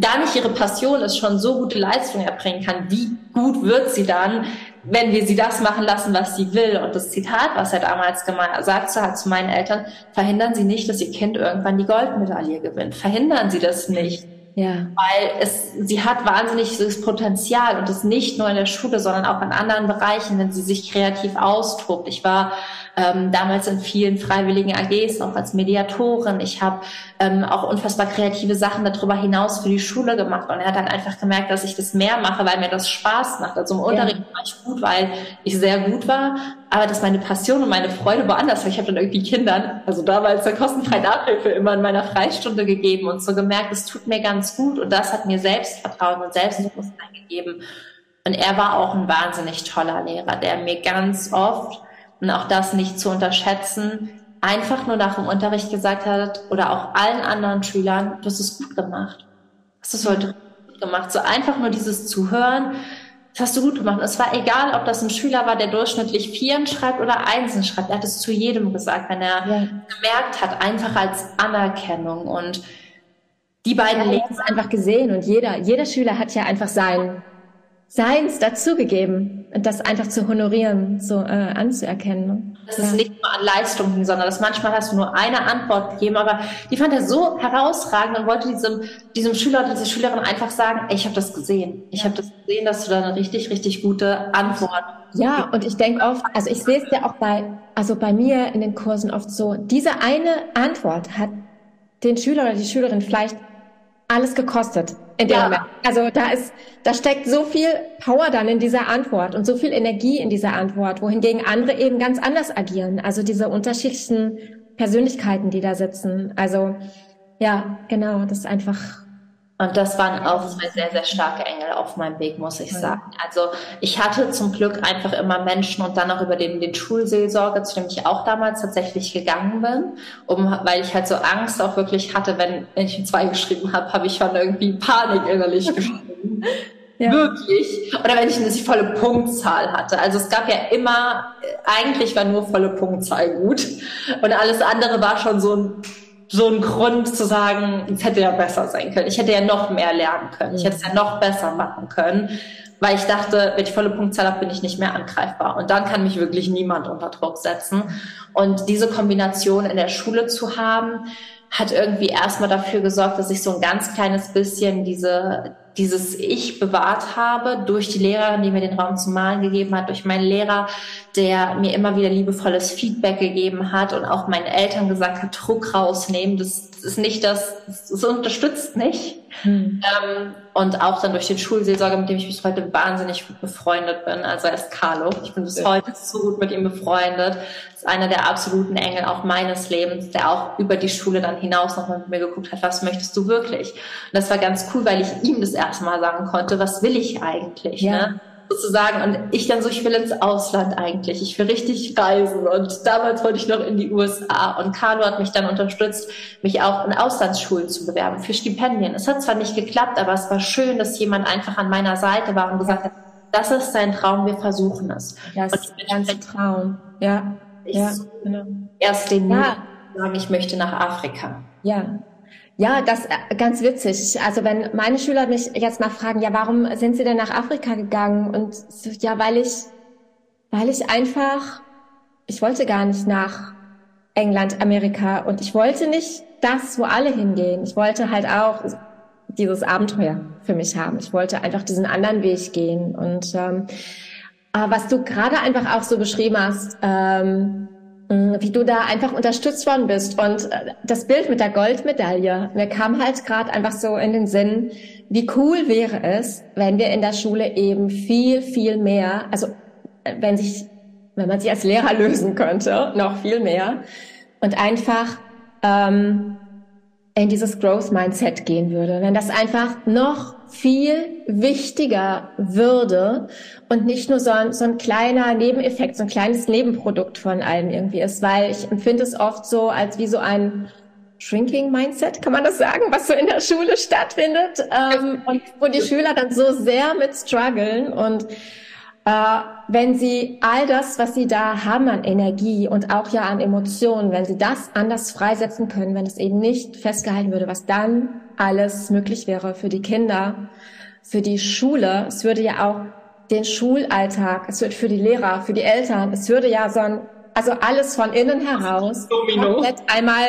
gar nicht ihre Passion ist, schon so gute Leistung erbringen kann, wie gut wird sie dann, wenn wir sie das machen lassen, was sie will. Und das Zitat, was er damals gesagt hat zu meinen Eltern, verhindern Sie nicht, dass Ihr Kind irgendwann die Goldmedaille gewinnt. Verhindern Sie das nicht. Ja. Weil es, sie hat wahnsinniges Potenzial und das nicht nur in der Schule, sondern auch in anderen Bereichen, wenn sie sich kreativ austobt. Ich war ähm, damals in vielen freiwilligen AGs, auch als Mediatorin. Ich habe ähm, auch unfassbar kreative Sachen darüber hinaus für die Schule gemacht. Und er hat dann einfach gemerkt, dass ich das mehr mache, weil mir das Spaß macht. Also im Unterricht ja. war ich gut, weil ich sehr gut war, aber dass meine Passion und meine Freude woanders war. Ich habe dann irgendwie Kindern, also damals der kostenfreie Nachhilfe immer in meiner Freistunde gegeben und so gemerkt, es tut mir ganz gut. Und das hat mir Selbstvertrauen und Selbstbewusstsein gegeben. Und er war auch ein wahnsinnig toller Lehrer, der mir ganz oft und auch das nicht zu unterschätzen, einfach nur nach dem Unterricht gesagt hat oder auch allen anderen Schülern, du hast es gut gemacht. Hast du es heute gut gemacht. So einfach nur dieses Zuhören, das hast du gut gemacht. Es war egal, ob das ein Schüler war, der durchschnittlich Vieren schreibt oder Einsen schreibt. Er hat es zu jedem gesagt, wenn er ja. gemerkt hat, einfach als Anerkennung. Und die beiden ja, Leben einfach gesehen und jeder, jeder Schüler hat ja einfach sein, Seins dazugegeben das einfach zu honorieren, so äh, anzuerkennen. Das ja. ist nicht nur an Leistungen, sondern das manchmal hast du nur eine Antwort gegeben, aber die fand er so herausragend und wollte diesem, diesem Schüler oder dieser Schülerin einfach sagen, ich habe das gesehen. Ich habe das gesehen, dass du da eine richtig, richtig gute Antwort ja, und ich denke oft, also ich sehe es ja auch bei, also bei mir in den Kursen oft so, diese eine Antwort hat den Schüler oder die Schülerin vielleicht alles gekostet in dem ja. Moment. Also da ist, da steckt so viel Power dann in dieser Antwort und so viel Energie in dieser Antwort, wohingegen andere eben ganz anders agieren. Also diese unterschiedlichen Persönlichkeiten, die da sitzen. Also ja, genau, das ist einfach und das waren auch zwei sehr, sehr starke Engel auf meinem Weg, muss ich sagen. Also ich hatte zum Glück einfach immer Menschen und dann auch über den, den Schulseelsorger, zu dem ich auch damals tatsächlich gegangen bin, um, weil ich halt so Angst auch wirklich hatte, wenn, ich ein Zwei geschrieben habe, habe ich schon irgendwie Panik innerlich *laughs* geschrieben. Ja. Wirklich. Oder wenn ich eine volle Punktzahl hatte. Also es gab ja immer, eigentlich war nur volle Punktzahl gut. Und alles andere war schon so ein so ein Grund zu sagen, es hätte ja besser sein können. Ich hätte ja noch mehr lernen können. Ich hätte es ja noch besser machen können, weil ich dachte, wenn ich volle Punktzahl habe, bin ich nicht mehr angreifbar. Und dann kann mich wirklich niemand unter Druck setzen. Und diese Kombination in der Schule zu haben, hat irgendwie erstmal dafür gesorgt, dass ich so ein ganz kleines bisschen diese, dieses Ich bewahrt habe durch die Lehrerin, die mir den Raum zum Malen gegeben hat, durch meinen Lehrer, der mir immer wieder liebevolles Feedback gegeben hat und auch meinen Eltern gesagt hat, Druck rausnehmen, das ist nicht das, das unterstützt nicht. Hm. Ähm, und auch dann durch den Schulseelsorger, mit dem ich bis heute wahnsinnig gut befreundet bin. Also er ist Carlo. Ich bin bis heute so gut mit ihm befreundet. Das ist einer der absoluten Engel auch meines Lebens, der auch über die Schule dann hinaus nochmal mit mir geguckt hat, was möchtest du wirklich? Und das war ganz cool, weil ich ihm das erste Mal sagen konnte, was will ich eigentlich? Ja. Ne? Sozusagen. Und ich dann so, ich will ins Ausland eigentlich. Ich will richtig reisen. Und damals wollte ich noch in die USA. Und Carlo hat mich dann unterstützt, mich auch in Auslandsschulen zu bewerben für Stipendien. Es hat zwar nicht geklappt, aber es war schön, dass jemand einfach an meiner Seite war und gesagt hat, das ist dein Traum, wir versuchen es. Das ist ein Traum. Ja. Ich ja, genau. erst den ja. sagen, ich möchte nach Afrika. Ja, ja, das äh, ganz witzig. Also wenn meine Schüler mich jetzt mal fragen, ja, warum sind sie denn nach Afrika gegangen? Und so, ja, weil ich, weil ich einfach, ich wollte gar nicht nach England, Amerika und ich wollte nicht das, wo alle hingehen. Ich wollte halt auch dieses Abenteuer für mich haben. Ich wollte einfach diesen anderen Weg gehen. Und ähm, was du gerade einfach auch so beschrieben hast, ähm, wie du da einfach unterstützt worden bist. Und äh, das Bild mit der Goldmedaille, mir kam halt gerade einfach so in den Sinn, wie cool wäre es, wenn wir in der Schule eben viel, viel mehr, also äh, wenn sich, wenn man sich als Lehrer *laughs* lösen könnte, noch viel mehr und einfach ähm, in dieses Growth Mindset gehen würde, wenn das einfach noch viel wichtiger würde und nicht nur so ein, so ein kleiner Nebeneffekt, so ein kleines Nebenprodukt von allem irgendwie ist, weil ich empfinde es oft so als wie so ein Shrinking Mindset, kann man das sagen, was so in der Schule stattfindet ähm, und wo die Schüler dann so sehr mit strugglen und äh, wenn Sie all das, was Sie da haben an Energie und auch ja an Emotionen, wenn Sie das anders freisetzen können, wenn es eben nicht festgehalten würde, was dann alles möglich wäre für die Kinder, für die Schule, es würde ja auch den Schulalltag, es wird für die Lehrer, für die Eltern, es würde ja so ein, also alles von innen heraus komplett einmal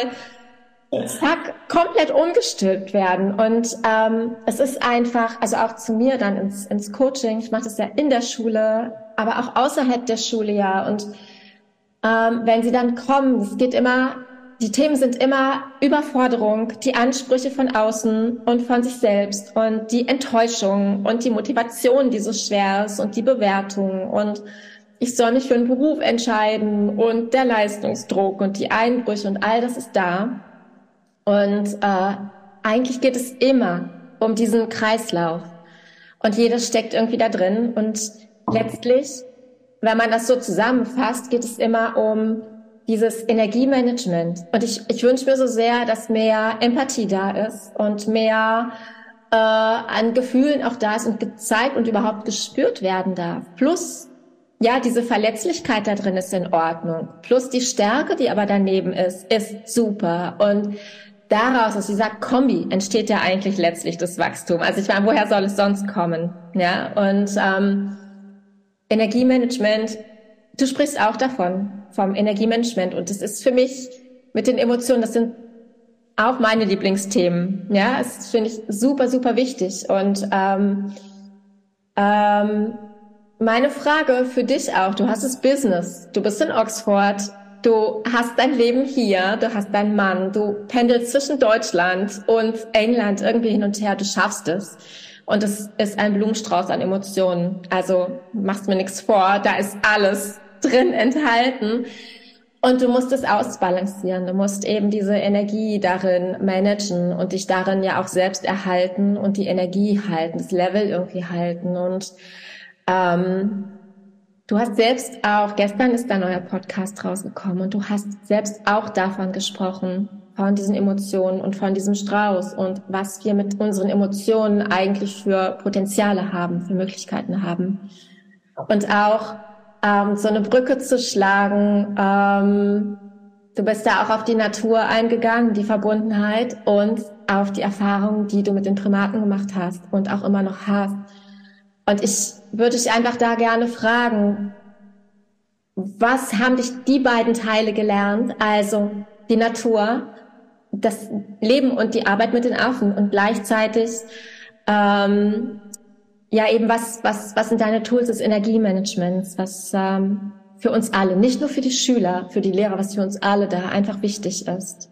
zack, komplett umgestülpt werden. Und ähm, es ist einfach, also auch zu mir dann ins, ins Coaching, ich mache das ja in der Schule, aber auch außerhalb der Schule ja. Und ähm, wenn sie dann kommen, es geht immer, die Themen sind immer Überforderung, die Ansprüche von außen und von sich selbst und die Enttäuschung und die Motivation, die so schwer ist und die Bewertung und ich soll mich für einen Beruf entscheiden und der Leistungsdruck und die Einbrüche und all das ist da. Und äh, eigentlich geht es immer um diesen Kreislauf. Und jedes steckt irgendwie da drin. Und letztlich, wenn man das so zusammenfasst, geht es immer um dieses Energiemanagement. Und ich, ich wünsche mir so sehr, dass mehr Empathie da ist und mehr äh, an Gefühlen auch da ist und gezeigt und überhaupt gespürt werden darf. Plus, ja, diese Verletzlichkeit da drin ist in Ordnung. Plus die Stärke, die aber daneben ist, ist super. Und daraus, aus dieser Kombi, entsteht ja eigentlich letztlich das Wachstum. Also ich meine, woher soll es sonst kommen? Ja, und ähm, Energiemanagement, du sprichst auch davon, vom Energiemanagement. Und das ist für mich mit den Emotionen, das sind auch meine Lieblingsthemen. Ja, das finde ich super, super wichtig. Und ähm, ähm, meine Frage für dich auch, du hast das Business, du bist in Oxford, du hast dein Leben hier, du hast deinen Mann, du pendelst zwischen Deutschland und England irgendwie hin und her, du schaffst es. Und es ist ein Blumenstrauß an Emotionen. Also machst mir nichts vor, da ist alles drin enthalten. Und du musst es ausbalancieren. Du musst eben diese Energie darin managen und dich darin ja auch selbst erhalten und die Energie halten, das Level irgendwie halten. Und ähm, du hast selbst auch, gestern ist dein neuer Podcast rausgekommen und du hast selbst auch davon gesprochen, von diesen Emotionen und von diesem Strauß und was wir mit unseren Emotionen eigentlich für Potenziale haben, für Möglichkeiten haben. Und auch ähm, so eine Brücke zu schlagen. Ähm, du bist da auch auf die Natur eingegangen, die Verbundenheit und auf die Erfahrungen, die du mit den Primaten gemacht hast und auch immer noch hast. Und ich würde dich einfach da gerne fragen, was haben dich die beiden Teile gelernt? Also die Natur, das Leben und die Arbeit mit den Affen und gleichzeitig ähm, ja eben was, was, was sind deine Tools des Energiemanagements, was ähm, für uns alle, nicht nur für die Schüler, für die Lehrer, was für uns alle da einfach wichtig ist.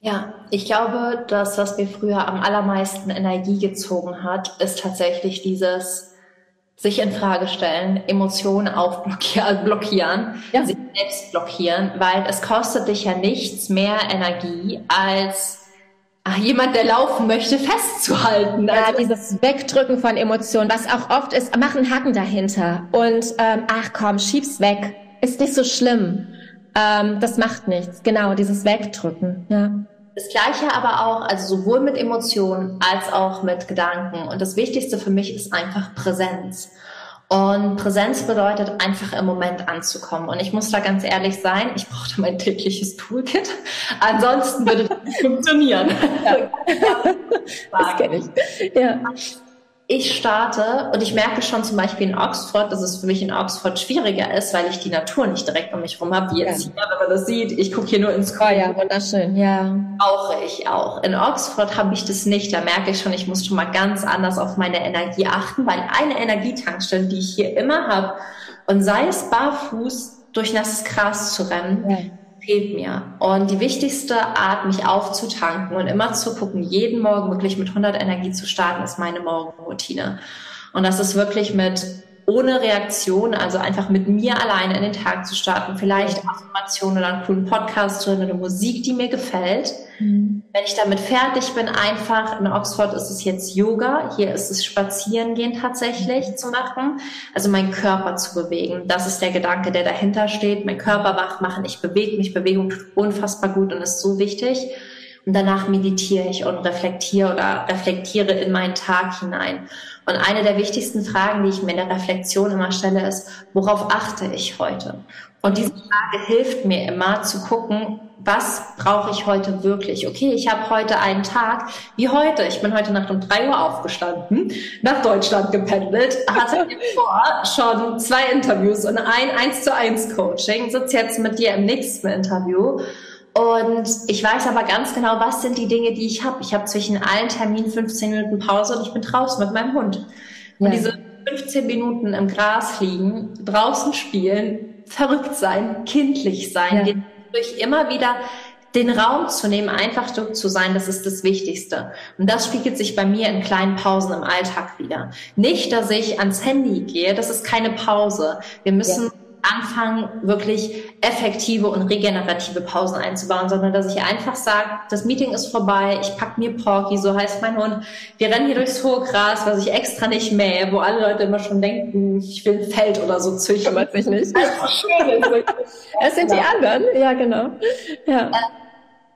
Ja, ich glaube, dass was mir früher am allermeisten Energie gezogen hat, ist tatsächlich dieses sich in Frage stellen, Emotionen aufblockieren, *laughs* blockieren, ja. sich selbst blockieren, weil es kostet dich ja nichts mehr Energie als ach, jemand, der laufen möchte, festzuhalten. Ja, also, dieses Wegdrücken von Emotionen, was auch oft ist, mach einen Haken dahinter und ähm, ach komm, schieb's weg, ist nicht so schlimm. Ähm, das macht nichts. Genau, dieses Wegdrücken. Ja. Das Gleiche aber auch, also sowohl mit Emotionen als auch mit Gedanken. Und das Wichtigste für mich ist einfach Präsenz. Und Präsenz bedeutet einfach im Moment anzukommen. Und ich muss da ganz ehrlich sein, ich brauchte mein tägliches Toolkit. Ansonsten würde das nicht funktionieren. *laughs* *laughs* Ja. das kenne ich. Ja ich starte und ich merke schon zum Beispiel in Oxford, dass es für mich in Oxford schwieriger ist, weil ich die Natur nicht direkt um mich rum habe, wie jetzt ja. hier, wenn man das sieht. Ich gucke hier nur ins Grün. Oh ja, wunderschön, ja. Brauche ich auch. In Oxford habe ich das nicht. Da merke ich schon, ich muss schon mal ganz anders auf meine Energie achten, weil eine Energietankstelle, die ich hier immer habe, und sei es barfuß durch nasses Gras zu rennen, ja fehlt mir. Und die wichtigste Art, mich aufzutanken und immer zu gucken, jeden Morgen wirklich mit 100 Energie zu starten, ist meine Morgenroutine. Und das ist wirklich mit ohne Reaktion, also einfach mit mir alleine in den Tag zu starten, vielleicht Affirmationen oder einen coolen Podcast oder eine Musik, die mir gefällt. Mhm. Wenn ich damit fertig bin, einfach, in Oxford ist es jetzt Yoga, hier ist es Spazierengehen tatsächlich mhm. zu machen, also meinen Körper zu bewegen. Das ist der Gedanke, der dahinter steht, mein Körper wach machen, ich bewege mich, Bewegung tut unfassbar gut und ist so wichtig. Und danach meditiere ich und reflektiere oder reflektiere in meinen Tag hinein. Und eine der wichtigsten Fragen, die ich mir in der Reflexion immer stelle, ist, worauf achte ich heute? Und diese Frage hilft mir immer zu gucken, was brauche ich heute wirklich? Okay, ich habe heute einen Tag wie heute. Ich bin heute Nacht um drei Uhr aufgestanden, nach Deutschland gependelt, hatte *laughs* vor schon zwei Interviews und ein eins zu eins Coaching, sitze jetzt mit dir im nächsten Interview und ich weiß aber ganz genau, was sind die Dinge, die ich habe. Ich habe zwischen allen Terminen 15 Minuten Pause und ich bin draußen mit meinem Hund. Ja. Und diese 15 Minuten im Gras liegen, draußen spielen, verrückt sein, kindlich sein, ja. durch immer wieder den Raum zu nehmen, einfach zu sein, das ist das Wichtigste. Und das spiegelt sich bei mir in kleinen Pausen im Alltag wieder. Nicht, dass ich ans Handy gehe, das ist keine Pause. Wir müssen ja anfangen, wirklich effektive und regenerative Pausen einzubauen, sondern dass ich einfach sage, das Meeting ist vorbei, ich pack mir Porky, so heißt mein Hund, wir rennen hier durchs hohe Gras, was ich extra nicht mähe, wo alle Leute immer schon denken, ich will ein Feld oder so züchten. Kümmert sich nicht. *laughs* Es sind die anderen, ja genau. Ja. Äh,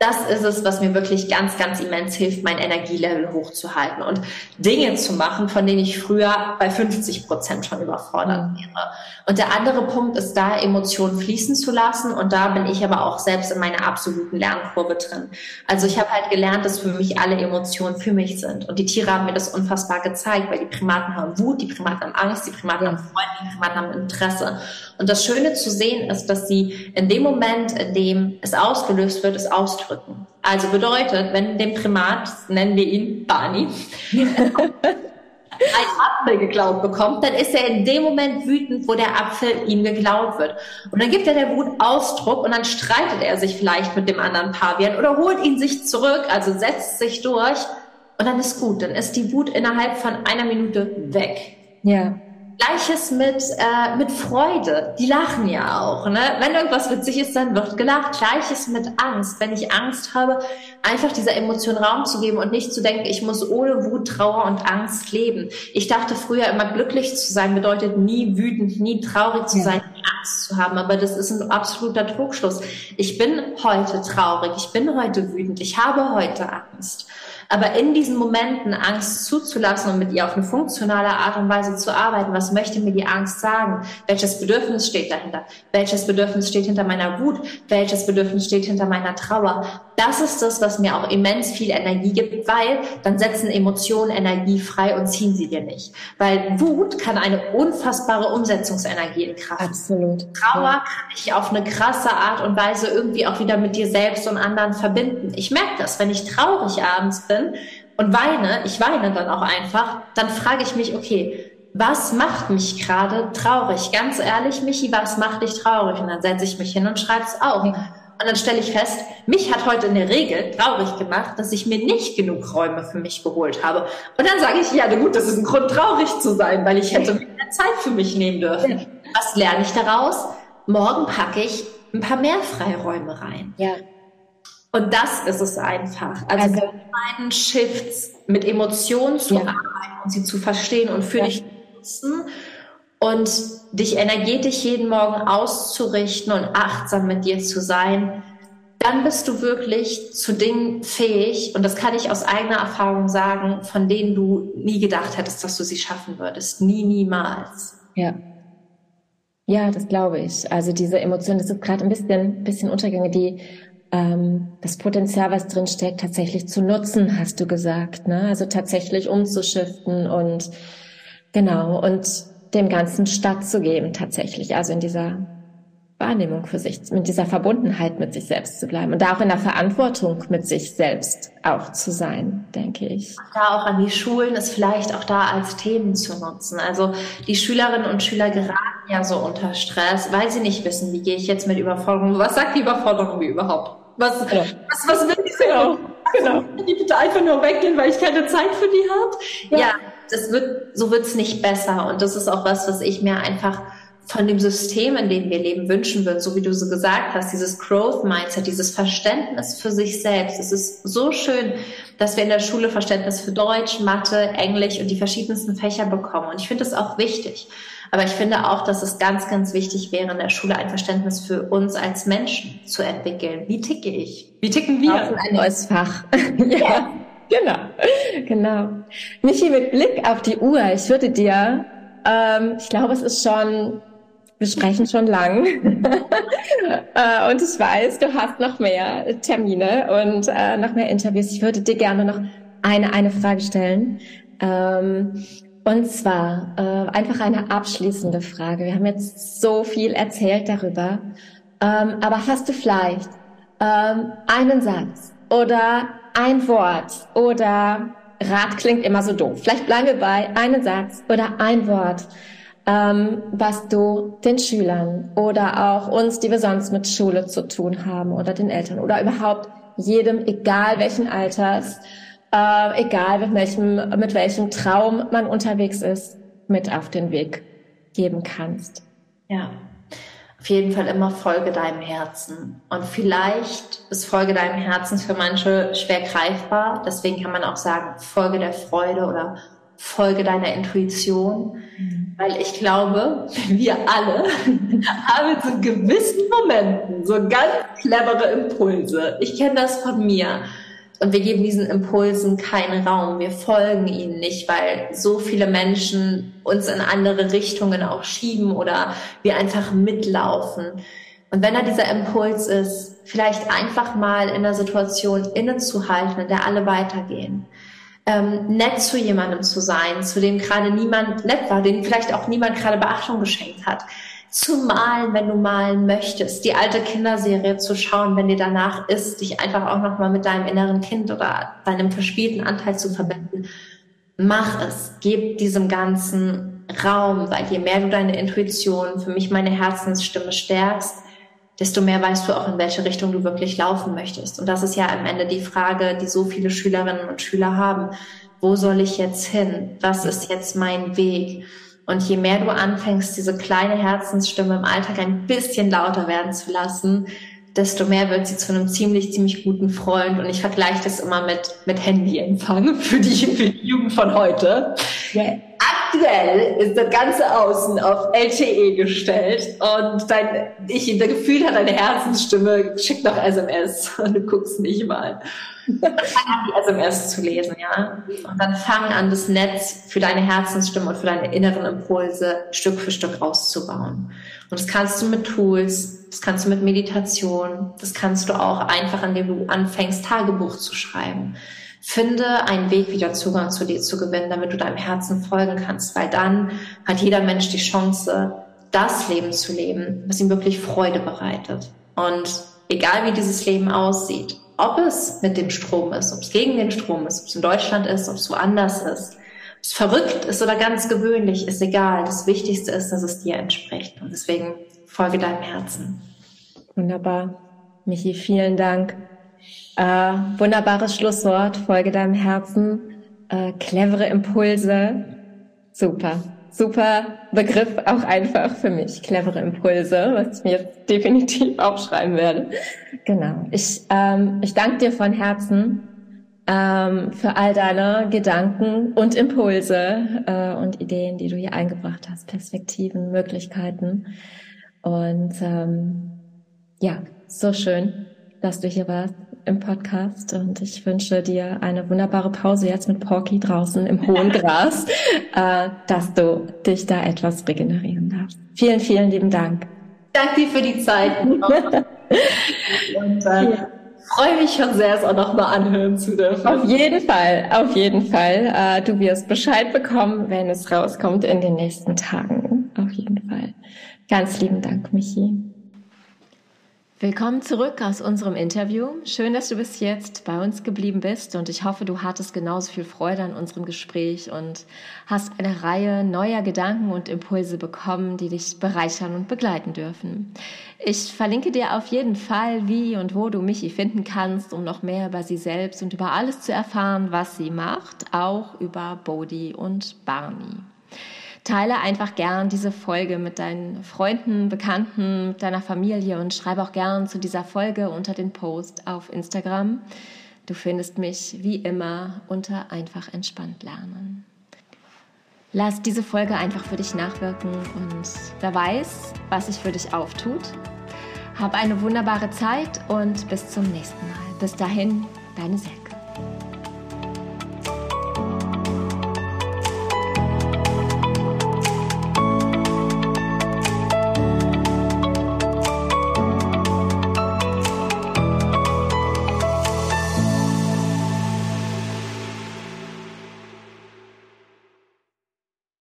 das ist es, was mir wirklich ganz, ganz immens hilft, mein Energielevel hochzuhalten und Dinge zu machen, von denen ich früher bei 50 Prozent schon überfordert mhm. wäre. Und der andere Punkt ist da, Emotionen fließen zu lassen. Und da bin ich aber auch selbst in meiner absoluten Lernkurve drin. Also ich habe halt gelernt, dass für mich alle Emotionen für mich sind. Und die Tiere haben mir das unfassbar gezeigt, weil die Primaten haben Wut, die Primaten haben Angst, die Primaten haben Freude, die Primaten haben Interesse. Und das Schöne zu sehen ist, dass sie in dem Moment, in dem es ausgelöst wird, es ausdrücken. Also bedeutet, wenn dem Primat, nennen wir ihn Barney, *laughs* ein Apfel geklaut bekommt, dann ist er in dem Moment wütend, wo der Apfel ihm geklaut wird. Und dann gibt er der Wut Ausdruck und dann streitet er sich vielleicht mit dem anderen Pavian oder holt ihn sich zurück, also setzt sich durch und dann ist gut. Dann ist die Wut innerhalb von einer Minute weg. Ja. Gleiches mit, äh, mit Freude. Die lachen ja auch. Ne? Wenn irgendwas witzig ist, dann wird gelacht. Gleiches mit Angst. Wenn ich Angst habe, einfach dieser Emotion Raum zu geben und nicht zu denken, ich muss ohne Wut, Trauer und Angst leben. Ich dachte früher immer, glücklich zu sein bedeutet nie wütend, nie traurig zu ja. sein, nie Angst zu haben. Aber das ist ein absoluter Trugschluss. Ich bin heute traurig. Ich bin heute wütend. Ich habe heute Angst. Aber in diesen Momenten Angst zuzulassen und mit ihr auf eine funktionale Art und Weise zu arbeiten, was möchte mir die Angst sagen? Welches Bedürfnis steht dahinter? Welches Bedürfnis steht hinter meiner Wut? Welches Bedürfnis steht hinter meiner Trauer? Das ist das, was mir auch immens viel Energie gibt, weil dann setzen Emotionen Energie frei und ziehen sie dir nicht. Weil Wut kann eine unfassbare Umsetzungsenergie in Kraft. Absolut. Trauer kann ich auf eine krasse Art und Weise irgendwie auch wieder mit dir selbst und anderen verbinden. Ich merke das, wenn ich traurig abends bin und weine, ich weine dann auch einfach, dann frage ich mich, okay, was macht mich gerade traurig? Ganz ehrlich, Michi, was macht dich traurig? Und dann setze ich mich hin und schreibe es auf. Und dann stelle ich fest, mich hat heute in der Regel traurig gemacht, dass ich mir nicht genug Räume für mich geholt habe. Und dann sage ich, ja, gut, das ist ein Grund, traurig zu sein, weil ich hätte mehr Zeit für mich nehmen dürfen. Was lerne ich daraus? Morgen packe ich ein paar mehr Freiräume rein. Ja. Und das ist es einfach. Also, also beiden Shifts mit Emotionen zu ja. arbeiten und sie zu verstehen und für ja. dich zu nutzen und dich energetisch jeden Morgen auszurichten und achtsam mit dir zu sein, dann bist du wirklich zu Dingen fähig, und das kann ich aus eigener Erfahrung sagen, von denen du nie gedacht hättest, dass du sie schaffen würdest. Nie, niemals. Ja. Ja, das glaube ich. Also diese Emotionen, das ist gerade ein bisschen, bisschen Untergänge, die ähm, das Potenzial, was drin steckt, tatsächlich zu nutzen, hast du gesagt. Ne? Also tatsächlich umzuschiften und genau und dem Ganzen stattzugeben tatsächlich. Also in dieser Wahrnehmung für sich, mit dieser Verbundenheit mit sich selbst zu bleiben und da auch in der Verantwortung mit sich selbst auch zu sein, denke ich. Da auch an die Schulen, es vielleicht auch da als Themen zu nutzen. Also die Schülerinnen und Schüler geraten ja so unter Stress, weil sie nicht wissen, wie gehe ich jetzt mit Überforderung, was sagt die Überforderung wie überhaupt? Was, genau. was, was will ich genau. genau. Die bitte einfach nur weggehen, weil ich keine Zeit für die habe. Ja. ja, das wird, so wird's nicht besser. Und das ist auch was, was ich mir einfach von dem System, in dem wir leben, wünschen würde, so wie du so gesagt hast, dieses Growth Mindset, dieses Verständnis für sich selbst. Es ist so schön, dass wir in der Schule Verständnis für Deutsch, Mathe, Englisch und die verschiedensten Fächer bekommen. Und ich finde das auch wichtig. Aber ich finde auch, dass es ganz, ganz wichtig wäre, in der Schule ein Verständnis für uns als Menschen zu entwickeln. Wie ticke ich? Wie ticken wir? Auch ein neues Fach. *laughs* ja. Genau, genau. Michi, mit Blick auf die Uhr, ich würde dir, ähm, ich glaube, es ist schon, wir sprechen schon lang. *laughs* äh, und ich weiß, du hast noch mehr Termine und äh, noch mehr Interviews. Ich würde dir gerne noch eine, eine Frage stellen. Ähm, und zwar äh, einfach eine abschließende Frage. Wir haben jetzt so viel erzählt darüber. Ähm, aber hast du vielleicht ähm, einen Satz oder ein Wort oder Rat klingt immer so doof. Vielleicht bleiben wir bei einen Satz oder ein Wort, ähm, was du den Schülern oder auch uns, die wir sonst mit Schule zu tun haben oder den Eltern oder überhaupt jedem, egal welchen Alters, äh, egal mit welchem, mit welchem Traum man unterwegs ist, mit auf den Weg geben kannst. Ja, auf jeden Fall immer folge deinem Herzen. Und vielleicht ist Folge deinem Herzen für manche schwer greifbar. Deswegen kann man auch sagen, folge der Freude oder folge deiner Intuition. Mhm. Weil ich glaube, *laughs* wir alle *laughs* haben zu gewissen Momenten so ganz clevere Impulse. Ich kenne das von mir und wir geben diesen Impulsen keinen Raum. Wir folgen ihnen nicht, weil so viele Menschen uns in andere Richtungen auch schieben oder wir einfach mitlaufen. Und wenn da dieser Impuls ist, vielleicht einfach mal in der Situation innezuhalten, in der alle weitergehen. Ähm, nett zu jemandem zu sein, zu dem gerade niemand nett war, dem vielleicht auch niemand gerade Beachtung geschenkt hat zu malen, wenn du malen möchtest, die alte Kinderserie zu schauen, wenn dir danach ist, dich einfach auch nochmal mit deinem inneren Kind oder deinem verspielten Anteil zu verbinden. mach es, gib diesem ganzen Raum, weil je mehr du deine Intuition, für mich meine Herzensstimme stärkst, desto mehr weißt du auch, in welche Richtung du wirklich laufen möchtest. Und das ist ja am Ende die Frage, die so viele Schülerinnen und Schüler haben. Wo soll ich jetzt hin? Was ist jetzt mein Weg? Und je mehr du anfängst, diese kleine Herzensstimme im Alltag ein bisschen lauter werden zu lassen, desto mehr wird sie zu einem ziemlich, ziemlich guten Freund. Und ich vergleiche das immer mit, mit Handyempfang *laughs* für die, für die Jugend von heute. Yeah. Aktuell ist das ganze Außen auf LTE gestellt und dein, ich, der Gefühl hat, deine Herzensstimme schickt noch SMS *laughs* und du guckst nicht mal. Fang an, die SMS zu lesen, ja. Und dann fang an, das Netz für deine Herzensstimme und für deine inneren Impulse Stück für Stück auszubauen. Und das kannst du mit Tools, das kannst du mit Meditation, das kannst du auch einfach, indem du anfängst, Tagebuch zu schreiben. Finde einen Weg, wieder Zugang zu dir zu gewinnen, damit du deinem Herzen folgen kannst, weil dann hat jeder Mensch die Chance, das Leben zu leben, was ihm wirklich Freude bereitet. Und egal wie dieses Leben aussieht, ob es mit dem Strom ist, ob es gegen den Strom ist, ob es in Deutschland ist, ob es woanders ist, ob es verrückt ist oder ganz gewöhnlich, ist egal. Das Wichtigste ist, dass es dir entspricht. Und deswegen folge deinem Herzen. Wunderbar. Michi, vielen Dank. Äh, wunderbares Schlusswort. Folge deinem Herzen. Äh, clevere Impulse. Super super Begriff auch einfach für mich. Clevere Impulse, was ich mir jetzt *laughs* definitiv aufschreiben werde. Genau. Ich, ähm, ich danke dir von Herzen ähm, für all deine Gedanken und Impulse äh, und Ideen, die du hier eingebracht hast, Perspektiven, Möglichkeiten. Und ähm, ja, so schön, dass du hier warst im Podcast und ich wünsche dir eine wunderbare Pause jetzt mit Porky draußen im hohen Gras, *laughs* äh, dass du dich da etwas regenerieren darfst. Vielen, vielen lieben Dank. Danke dir für die Zeit. *laughs* und äh, ja. freue mich schon sehr, es auch nochmal anhören zu dürfen. Auf jeden Fall, auf jeden Fall. Äh, du wirst Bescheid bekommen, wenn es rauskommt in den nächsten Tagen. Auf jeden Fall. Ganz lieben Dank, Michi. Willkommen zurück aus unserem Interview. Schön, dass du bis jetzt bei uns geblieben bist und ich hoffe, du hattest genauso viel Freude an unserem Gespräch und hast eine Reihe neuer Gedanken und Impulse bekommen, die dich bereichern und begleiten dürfen. Ich verlinke dir auf jeden Fall, wie und wo du Michi finden kannst, um noch mehr über sie selbst und über alles zu erfahren, was sie macht, auch über Bodhi und Barney teile einfach gern diese Folge mit deinen Freunden, Bekannten, mit deiner Familie und schreibe auch gern zu dieser Folge unter den Post auf Instagram. Du findest mich wie immer unter einfach entspannt lernen. Lass diese Folge einfach für dich nachwirken und wer weiß, was sich für dich auftut. Hab eine wunderbare Zeit und bis zum nächsten Mal. Bis dahin, deine Selbst.